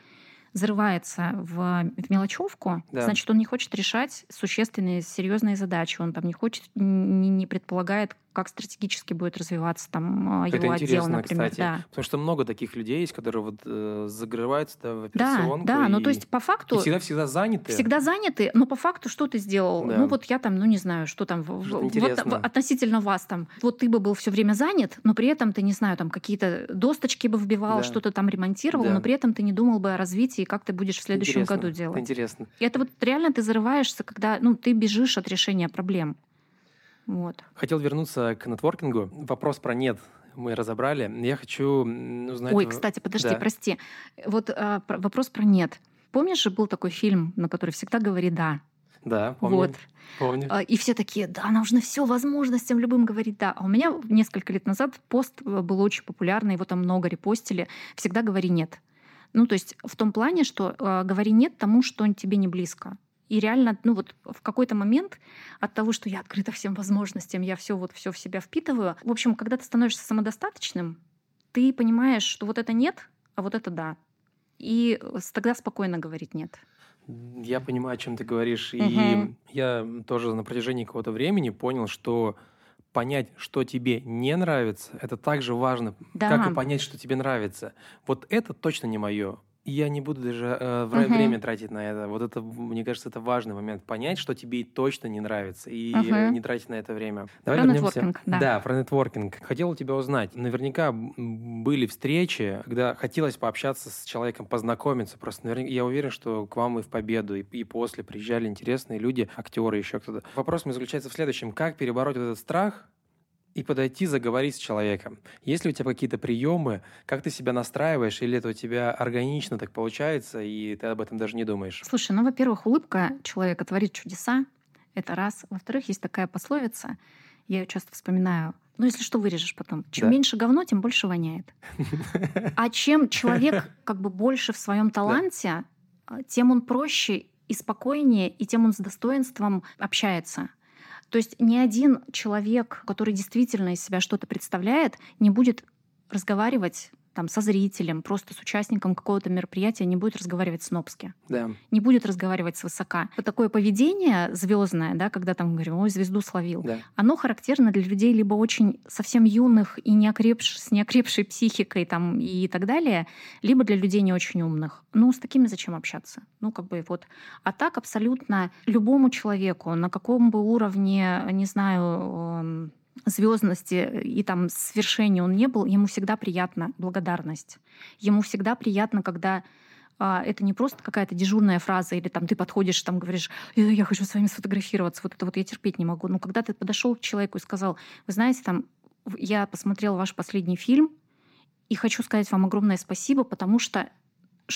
зарывается в, в мелочевку, Да. значит, он не хочет решать существенные, серьезные задачи. Он там не хочет, не, не предполагает, как стратегически будет развиваться там а, Это его отдел, интересно, например. кстати. Да. Потому что много таких людей есть, которые вот э, загрываются да, в Да, операционку. да, ну и- то есть по факту и всегда-всегда заняты. всегда заняты, но по факту что ты сделал? Да. Ну вот я там, ну не знаю, что там, Что-то вот интересное. в- относительно вас там. Вот ты бы был все время занят, но при этом ты, не знаю, там какие-то досточки бы вбивал, Да. что-то там ремонтировал, Да. но при этом ты не думал бы о развитии, как ты будешь в следующем Интересно, году это делать. интересно. И это вот реально ты зарываешься, когда ну, ты бежишь от решения проблем. Вот. Хотел вернуться к нетворкингу. Вопрос про нет мы разобрали. Я хочу узнать... Ой, в- кстати, подожди, Да. прости. Вот а, про- вопрос про нет. Помнишь же был такой фильм, на который всегда говори да? Да, помню. Вот. помню. А, И все такие, да, нужно все возможностям любым говорить да. А у меня несколько лет назад пост э, был очень популярный, его там много репостили. Всегда говори нет. Ну, то есть в том плане, что э, говори нет тому, что тебе не близко. И реально, ну вот в какой-то момент от того, что я открыта всем возможностям, я все вот все в себя впитываю. В общем, когда ты становишься самодостаточным, ты понимаешь, что вот это нет, а вот это да. И э, тогда спокойно говорить нет. Я понимаю, о чем ты говоришь. И Мгм. я тоже на протяжении какого-то времени понял, что понять, что тебе не нравится, это так же важно, Да. как и понять, что тебе нравится. Вот это точно не мое. Я не буду даже э, Мгм. время тратить на это. Вот это, мне кажется, это важный момент. Понять, что тебе точно не нравится, и э, не тратить на это время. Давай Про вернемся. нетворкинг, да. про нетворкинг. Хотел у тебя узнать. Наверняка были встречи, когда хотелось пообщаться с человеком, познакомиться. Просто наверняка, я уверен, что к вам и в победу, и, и после приезжали интересные люди, актеры, еще кто-то. Вопрос мой заключается в следующем. Как перебороть этот страх и подойти, заговорить с человеком. Есть ли у тебя какие-то приемы, как ты себя настраиваешь, или это у тебя органично так получается, и ты об этом даже не думаешь? Слушай, ну, во-первых, улыбка человека творит чудеса. Это раз. Во-вторых, есть такая пословица, я ее часто вспоминаю. Ну, если что, вырежешь потом. Чем Да. меньше говно, тем больше воняет. А чем человек как бы больше в своем таланте, а, тем он проще и спокойнее, и тем он с достоинством общается. То есть ни один человек, который действительно из себя что-то представляет, не будет разговаривать там, со зрителем, просто с участником какого-то мероприятия, не будет разговаривать снобски Да. не будет разговаривать свысока. Вот такое поведение звездное, да, когда там говорим, ой, звезду словил, Да. оно характерно для людей либо очень совсем юных и не окрепш- с неокрепшей психикой там, и так далее, либо для людей не очень умных. Ну, с такими зачем общаться? Ну, как бы вот. А так абсолютно любому человеку, на каком бы уровне, не знаю, эм, звездности и там свершения он не был, ему всегда приятна благодарность. Ему всегда приятно, когда а, это не просто какая-то дежурная фраза, или там ты подходишь, там говоришь, я хочу с вами сфотографироваться, вот это вот я терпеть не могу. Но когда ты подошел к человеку и сказал, вы знаете, там, я посмотрела ваш последний фильм, и хочу сказать вам огромное спасибо, потому что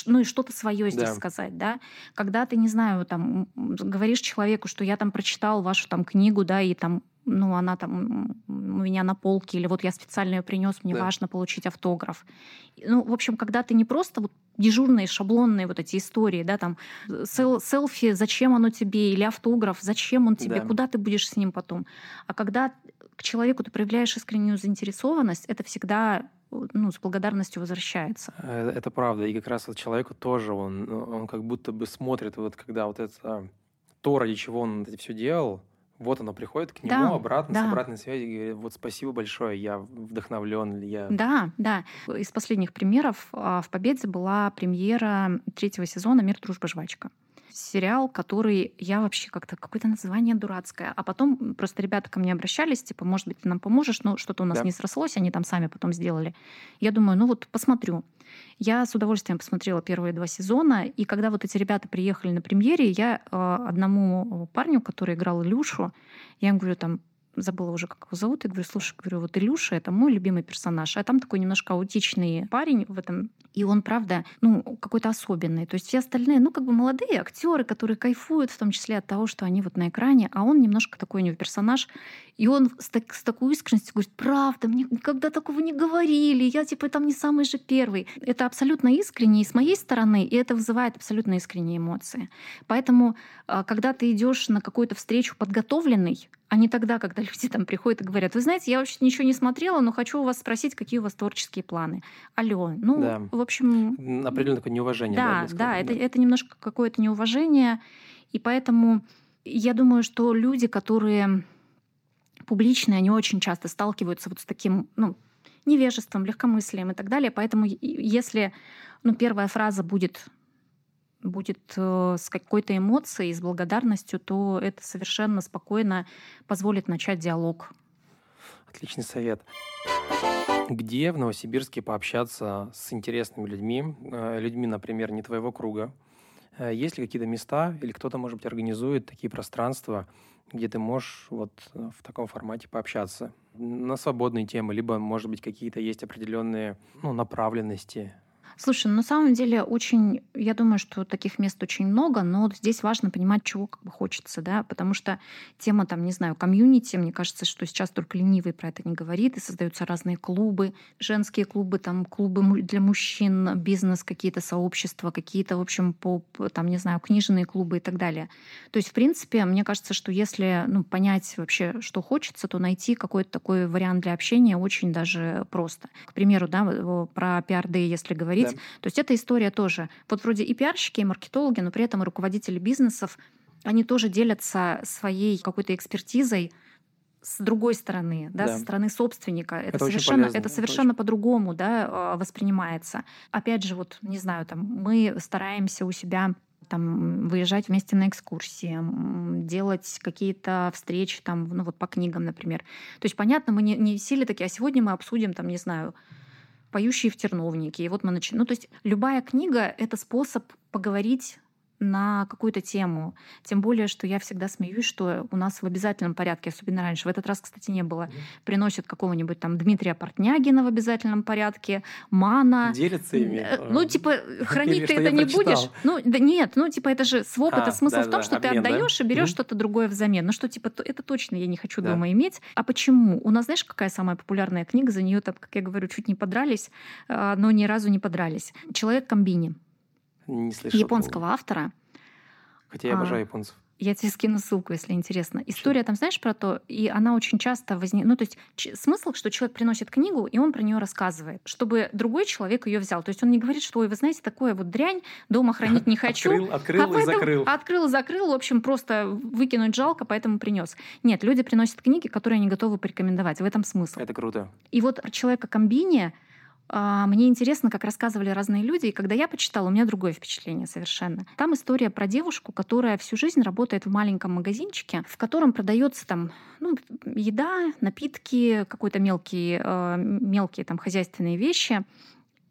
ну и что-то свое здесь да. сказать, да. Когда ты, не знаю, там говоришь человеку, что я там прочитал вашу там книгу, да, и там ну, она там у меня на полке, или вот я специально ее принес, мне да. важно получить автограф. Ну, в общем, когда ты не просто вот дежурные, шаблонные вот эти истории, да, там сел селфи, зачем оно тебе, или автограф, зачем он тебе, да. куда ты будешь с ним потом. А когда к человеку ты проявляешь искреннюю заинтересованность, это всегда ну, с благодарностью возвращается. Э, это правда. И как раз вот человеку тоже, он, он как будто бы смотрит, вот когда вот это то, ради чего он это все делал, вот оно приходит к нему да, обратно, да. с обратной связью, и говорит, вот спасибо большое, я вдохновлен, я... Да, да. Из последних примеров а, в «Победе» была премьера третьего сезона «Мир, дружба, жвачка» сериал, который я вообще как-то какое-то название дурацкое. А потом просто ребята ко мне обращались, типа, может быть, ты нам поможешь, но что-то у нас да. не срослось, они там сами потом сделали. Я думаю, ну вот посмотрю. Я с удовольствием посмотрела первые два сезона, и когда вот эти ребята приехали на премьере, я э, одному парню, который играл Илюшу, я ему говорю, там, забыла уже, как его зовут, я говорю, слушай, говорю, вот Илюша — это мой любимый персонаж, а там такой немножко аутичный парень в этом, и он, правда, ну, какой-то особенный. То есть все остальные, ну, как бы молодые актеры, которые кайфуют, в том числе от того, что они вот на экране, а он немножко такой у него персонаж, и он с, так, с такой искренностью говорит, правда, мне никогда такого не говорили, я типа там не самый же первый. Это абсолютно искренне и с моей стороны, и это вызывает абсолютно искренние эмоции. Поэтому, а, когда ты идешь на какую-то встречу подготовленный, а не тогда, когда люди там приходят и говорят, вы знаете, я вообще ничего не смотрела, но хочу у вас спросить, какие у вас творческие планы. Алло, ну, да. в общем... Определенно такое неуважение. Да, да, да, это, это немножко какое-то неуважение, и поэтому я думаю, что люди, которые публичные, они очень часто сталкиваются вот с таким, ну, невежеством, легкомыслием и так далее. Поэтому если ну, первая фраза будет будет э, с какой-то эмоцией, с благодарностью, то это совершенно спокойно позволит начать диалог. Отличный совет. Где в Новосибирске пообщаться с интересными людьми, э, людьми, например, не твоего круга? Э, есть ли какие-то места или кто-то, может быть, организует такие пространства, где ты можешь вот в таком формате пообщаться на свободные темы, либо, может быть, какие-то есть определенные ну, направленности, Слушай, ну, на самом деле очень, я думаю, что таких мест очень много, но здесь важно понимать, чего как бы хочется, да, потому что тема там, не знаю, комьюнити, мне кажется, что сейчас только ленивый про это не говорит, и создаются разные клубы, женские клубы, там клубы для мужчин, бизнес, какие-то сообщества, какие-то, в общем, по, там, не знаю, книжные клубы и так далее. То есть, в принципе, мне кажется, что если ну, понять вообще, что хочется, то найти какой-то такой вариант для общения очень даже просто. К примеру, да, про пиар если говорить, говорить. Да. То есть эта история тоже. Вот вроде и пиарщики, и маркетологи, но при этом и руководители бизнесов, они тоже делятся своей какой-то экспертизой с другой стороны, да, да. со стороны собственника. Это, это совершенно, это совершенно по-другому да, а, воспринимается. Опять же, вот, не знаю, там, мы стараемся у себя там, выезжать вместе на экскурсии, делать какие-то встречи там, ну вот по книгам, например. То есть, понятно, мы не, не сели такие, а сегодня мы обсудим, там, не знаю, поющие в терновнике. И вот мы начинаем. Ну, то есть любая книга — это способ поговорить на какую-то тему. Тем более, что я всегда смеюсь, что у нас в обязательном порядке, особенно раньше, в этот раз, кстати, не было, приносят какого-нибудь там Дмитрия Портнягина в обязательном порядке, Мана. Делятся ими? Э, ну, типа, хранить ты это не прочитал. будешь. Ну, да нет, ну, типа, это же своп, а, это смысл да, в том, да, что обмен, ты отдаешь да? и берешь что-то другое взамен. Ну, что, типа, это точно я не хочу да. дома иметь. А почему? У нас, знаешь, какая самая популярная книга? За нее, там, как я говорю, чуть не подрались, а, но ни разу не подрались. «Человек комбини». Не слышал. Японского автора. Хотя я а, обожаю японцев. Я тебе скину ссылку, если интересно. История там, знаешь, про то, и она очень часто возникает. Ну, то есть смысл, что человек приносит книгу, и он про нее рассказывает, чтобы другой человек ее взял. То есть он не говорит, что, ой, вы знаете, такое вот дрянь, дома хранить не хочу. Открыл, открыл а и закрыл. Открыл, закрыл, в общем, просто выкинуть жалко, поэтому принес. Нет, люди приносят книги, которые они готовы порекомендовать. В этом смысл. Это круто. И вот человека комбиния а, мне интересно, как рассказывали разные люди, и когда я почитала, у меня другое впечатление совершенно. Там история про девушку, которая всю жизнь работает в маленьком магазинчике, в котором продается там ну, еда, напитки, какой-то мелкие, э, мелкие там хозяйственные вещи.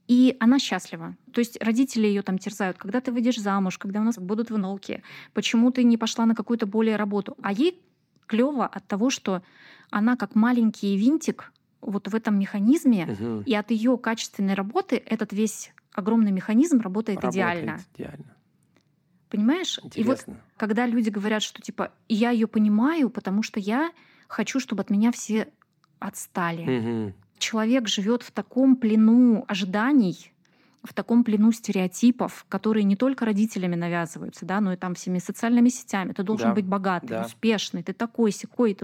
И она счастлива. То есть родители ее там терзают, когда ты выйдешь замуж, когда у нас будут внуки, почему ты не пошла на какую-то более работу. А ей клево от того, что она как маленький винтик вот в этом механизме, угу. и от ее качественной работы этот весь огромный механизм работает, работает идеально. идеально. Понимаешь? Интересно. И вот когда люди говорят, что типа я ее понимаю, потому что я хочу, чтобы от меня все отстали. Угу. Человек живет в таком плену ожиданий, в таком плену стереотипов, которые не только родителями навязываются, да, но и там всеми социальными сетями. Ты должен да, быть богатый, да. успешный, ты такой, секой.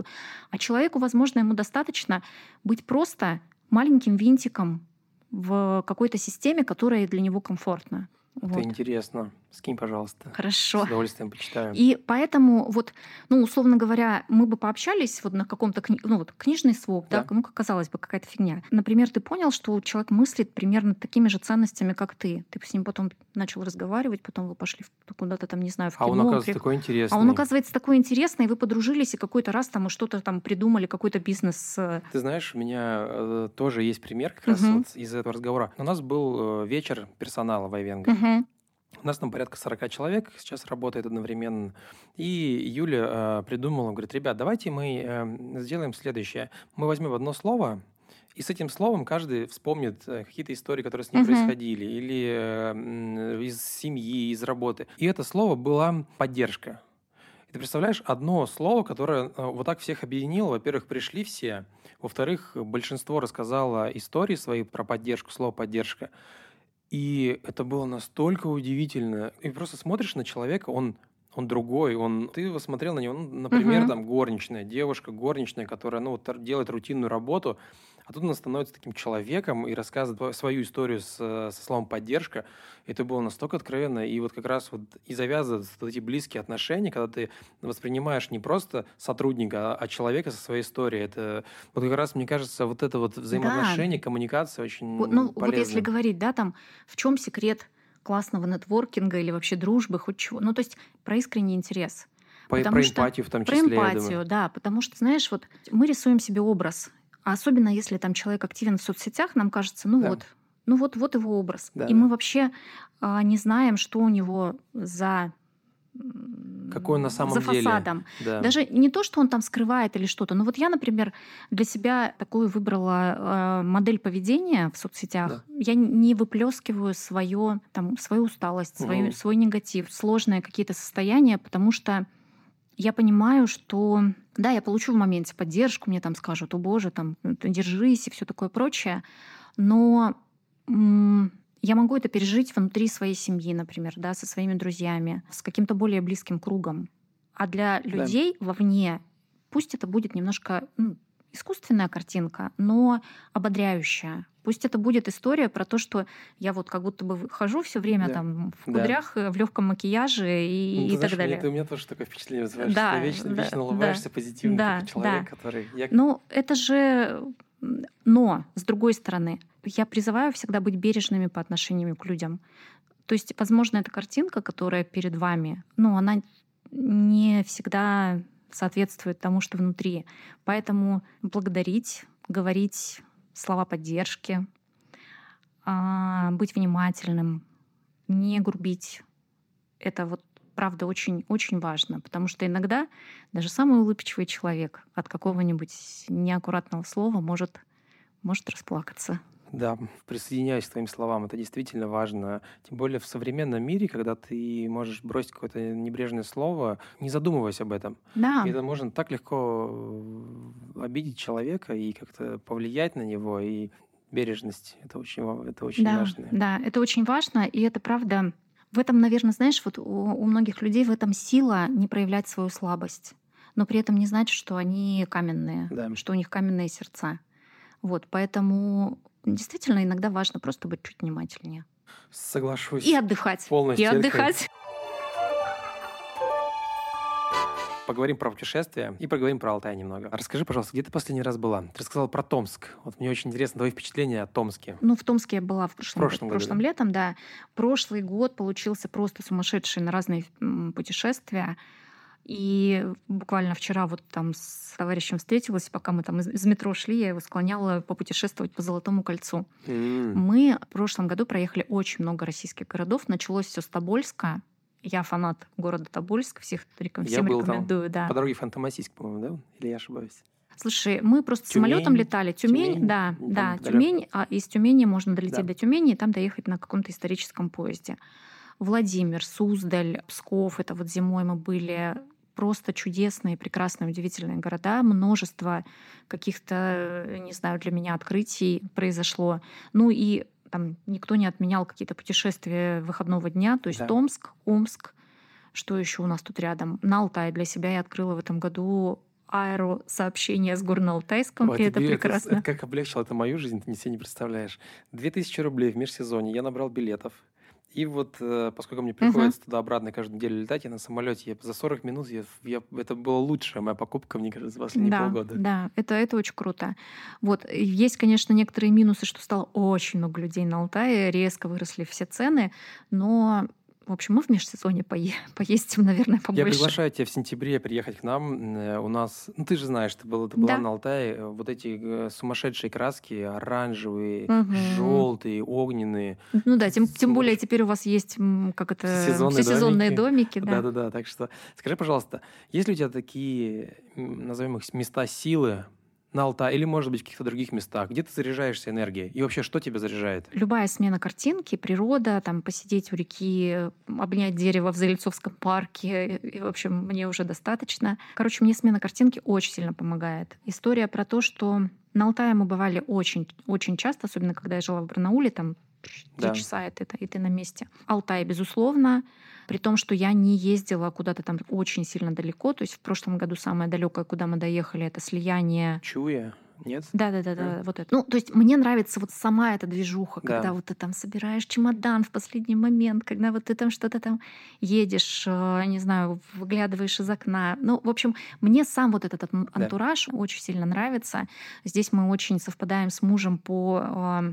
А человеку, возможно, ему достаточно быть просто маленьким винтиком в какой-то системе, которая для него комфортна. Это вот. интересно. Скинь, пожалуйста. Хорошо. С удовольствием почитаю. И поэтому вот, ну, условно говоря, мы бы пообщались вот на каком-то, кни... ну, вот книжный своп, да, да ну, как казалось бы, какая-то фигня. Например, ты понял, что человек мыслит примерно такими же ценностями, как ты. Ты с ним потом начал разговаривать, потом вы пошли куда-то там, не знаю, в кино. А он, оказывается, при... такой интересный. А он, оказывается, такой интересный, и вы подружились, и какой-то раз там что-то там придумали, какой-то бизнес. Э. Ты знаешь, у меня э, тоже есть пример как раз угу. вот из этого разговора. У нас был э, вечер персонала в Айвенго. Угу. У нас там порядка 40 человек сейчас работает одновременно. И Юля э, придумала, говорит, ребят, давайте мы э, сделаем следующее. Мы возьмем одно слово, и с этим словом каждый вспомнит э, какие-то истории, которые с ним uh-huh. происходили, или э, из семьи, из работы. И это слово была поддержка. И ты представляешь, одно слово, которое э, вот так всех объединило. Во-первых, пришли все. Во-вторых, большинство рассказало истории свои про поддержку, слово «поддержка». И это было настолько удивительно. И просто смотришь на человека, он он другой, он, ты его смотрел на него, ну, например, uh-huh. там горничная, девушка горничная, которая, ну, вот делает рутинную работу, а тут он становится таким человеком и рассказывает свою историю с, со словом «поддержка». Это было настолько откровенно. И вот как раз вот и завязываются вот эти близкие отношения, когда ты воспринимаешь не просто сотрудника, а человека со своей историей. Это вот как раз, мне кажется, вот это вот взаимоотношение, да. коммуникация очень вот, Ну, полезна. вот если говорить, да, там, в чем секрет классного нетворкинга или вообще дружбы, хоть чего. Ну, то есть про искренний интерес. По, потому про что, эмпатию в том числе. Про эмпатию, да. Потому что, знаешь, вот мы рисуем себе образ а особенно если там человек активен в соцсетях, нам кажется, ну да. вот, ну вот, вот его образ. Да, и мы вообще а, не знаем, что у него за какой он на самом за деле. фасадом. Да. Даже не то, что он там скрывает или что-то. Но вот я, например, для себя такую выбрала э, модель поведения в соцсетях. Да. Я не выплескиваю свое, там, свою усталость, свою, угу. свой негатив, сложные какие-то состояния, потому что я понимаю, что да, я получу в моменте поддержку, мне там скажут, о боже, там, держись и все такое прочее, но я могу это пережить внутри своей семьи, например, да, со своими друзьями, с каким-то более близким кругом. А для людей да. вовне пусть это будет немножко ну, искусственная картинка, но ободряющая. Пусть это будет история про то, что я вот как будто бы хожу все время да. там в кудрях, да. Э, в легком макияже и, ну, и знаешь, так далее. Мне, ты, у меня тоже такое впечатление вызываешь, да, что ты вечно, да, вечно улыбаешься да, позитивно, да, человек, да. который... Я... Ну, это же... Но, с другой стороны, я призываю всегда быть бережными по отношению к людям. То есть, возможно, эта картинка, которая перед вами, ну, она не всегда соответствует тому, что внутри. Поэтому благодарить, говорить слова поддержки, а, быть внимательным, не грубить. Это вот правда очень-очень важно, потому что иногда даже самый улыбчивый человек от какого-нибудь неаккуратного слова может, может расплакаться. Да, присоединяюсь к твоим словам. Это действительно важно. Тем более в современном мире, когда ты можешь бросить какое-то небрежное слово, не задумываясь об этом. Да. И это можно так легко э, обидеть человека и как-то повлиять на него. И бережность — это очень, это очень да, важно. Да, это очень важно. И это правда... В этом, наверное, знаешь, вот у, у многих людей в этом сила не проявлять свою слабость. Но при этом не значит, что они каменные, да. что у них каменные сердца. Вот, поэтому действительно иногда важно просто быть чуть внимательнее. Соглашусь. И отдыхать. Полностью. И отдыхать. поговорим про путешествия и поговорим про Алтай немного. Расскажи, пожалуйста, где ты последний раз была? Ты рассказала про Томск. Вот мне очень интересно твои впечатления о Томске. Ну, в Томске я была в прошлом, в прошлом, году, прошлом да? летом, да. Прошлый год получился просто сумасшедший на разные путешествия. И буквально вчера вот там с товарищем встретилась, пока мы там из, из метро шли, я его склоняла попутешествовать по Золотому кольцу. Mm. Мы в прошлом году проехали очень много российских городов. Началось все с Тобольска. Я фанат города Тобольск, всех реком... всем я был рекомендую. Там, да. По дороге Фантомасийск, по-моему, да? Или я ошибаюсь? Слушай, мы просто Тюмень, самолетом летали. Тюмень, Тюмень да, да, Тюмень. А из Тюмени можно долететь да. до Тюмени и там доехать на каком-то историческом поезде. Владимир, Суздаль, Псков. Это вот зимой мы были просто чудесные, прекрасные, удивительные города. Множество каких-то, не знаю, для меня открытий произошло. Ну и там никто не отменял какие-то путешествия выходного дня. То есть да. Томск, Омск, что еще у нас тут рядом? На Алтай для себя я открыла в этом году аэросообщение с Горно-Алтайском, и это прекрасно. Это, это как облегчило это мою жизнь, ты себе не представляешь. 2000 рублей в межсезонье я набрал билетов. И вот, э, поскольку мне приходится uh-huh. туда-обратно каждую неделю летать, я на самолете, я за 40 минут, я, я, это была лучшая моя покупка, мне кажется, за последние да, полгода. Да, это, это очень круто. Вот, есть, конечно, некоторые минусы, что стало очень много людей на Алтае, резко выросли все цены, но в общем, мы в межсезонье пое- поездим, наверное, побольше. Я приглашаю тебя в сентябре приехать к нам. Э, у нас, ну ты же знаешь, ты, был, ты была да. на Алтае. Э, вот эти э, сумасшедшие краски, оранжевые, угу. желтые, огненные. Ну да, тем, тем более теперь у вас есть как это сезонные, сезонные домики. домики да. Да, да, да. Так что скажи, пожалуйста, есть ли у тебя такие, назовем их места силы, на Алтай или, может быть, в каких-то других местах? Где ты заряжаешься энергией? И вообще, что тебя заряжает? Любая смена картинки, природа, там, посидеть у реки, обнять дерево в Залицовском парке. И, в общем, мне уже достаточно. Короче, мне смена картинки очень сильно помогает. История про то, что на Алтае мы бывали очень, очень часто, особенно когда я жила в Барнауле, там три да. часа, и ты, и ты на месте. Алтай, безусловно, при том, что я не ездила куда-то там очень сильно далеко. То есть в прошлом году самое далекое, куда мы доехали, это слияние... Чуя? Нет? Да, да, да, да, вот это. Ну, то есть мне нравится вот сама эта движуха, да. когда вот ты там собираешь чемодан в последний момент, когда вот ты там что-то там едешь, э, не знаю, выглядываешь из окна. Ну, в общем, мне сам вот этот антураж да. очень сильно нравится. Здесь мы очень совпадаем с мужем по э,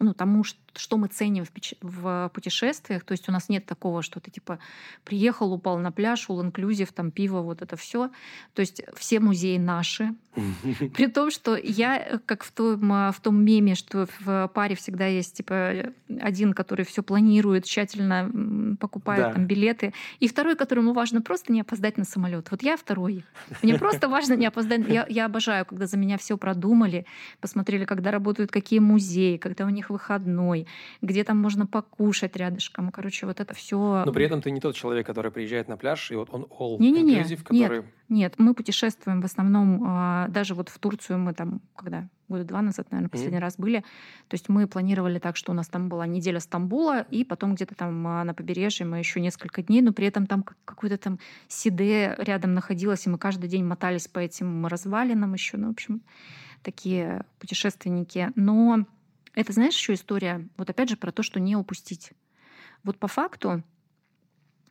ну, тому, что мы ценим в, в путешествиях. То есть у нас нет такого, что ты типа приехал, упал на пляж, all inclusive, там пиво, вот это все. То есть все музеи наши. При том, что я, как в том, в том меме, что в паре всегда есть типа один, который все планирует, тщательно покупает да. там билеты, и второй, которому важно просто не опоздать на самолет. Вот я второй. Мне просто важно не опоздать. Я, я обожаю, когда за меня все продумали, посмотрели, когда работают какие музеи, когда у них выходной, где там можно покушать рядышком. Короче, вот это все. Но при этом ты не тот человек, который приезжает на пляж, и вот он all не, не, не, который... Нет, нет, мы путешествуем в основном, а, даже вот в Турцию мы там, когда года два назад, наверное, последний mm-hmm. раз были. То есть мы планировали так, что у нас там была неделя Стамбула, и потом где-то там а, на побережье мы еще несколько дней, но при этом там какой-то там Сиде рядом находилось, и мы каждый день мотались по этим развалинам еще. Ну, в общем, такие путешественники. Но это, знаешь, еще история, вот опять же, про то, что не упустить. Вот по факту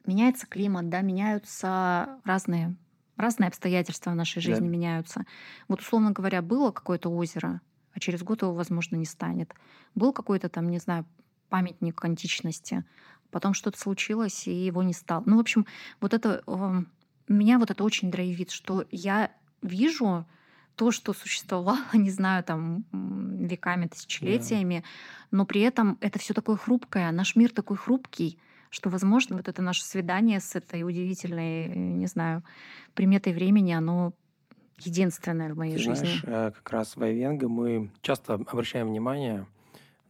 меняется климат, да, меняются разные, разные обстоятельства в нашей жизни да. меняются. Вот, условно говоря, было какое-то озеро, а через год его, возможно, не станет. Был какой-то там, не знаю, памятник античности, потом что-то случилось, и его не стало. Ну, в общем, вот это... Э, меня вот это очень драйвит, что я вижу то, что существовало, не знаю, там веками, тысячелетиями, yeah. но при этом это все такое хрупкое, наш мир такой хрупкий, что, возможно, вот это наше свидание с этой удивительной, не знаю, приметой времени, оно единственное в моей Ты жизни. Знаешь, э, как раз в Айвенго мы часто обращаем внимание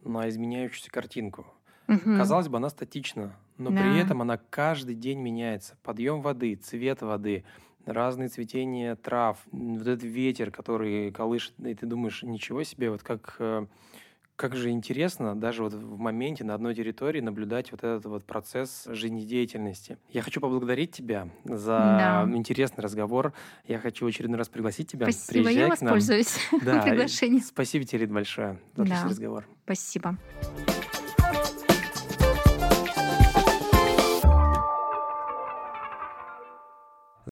на изменяющуюся картинку. Угу. Казалось бы, она статична, но да. при этом она каждый день меняется. Подъем воды, цвет воды, разные цветения трав, вот этот ветер, который колышет, и ты думаешь, ничего себе, вот как, э, как же интересно даже вот в моменте на одной территории наблюдать вот этот вот процесс жизнедеятельности. Я хочу поблагодарить тебя за да. интересный разговор. Я хочу в очередной раз пригласить тебя. Спасибо, Приезжай я воспользуюсь да, приглашением. Спасибо тебе, Рит, большое за да. разговор. Спасибо.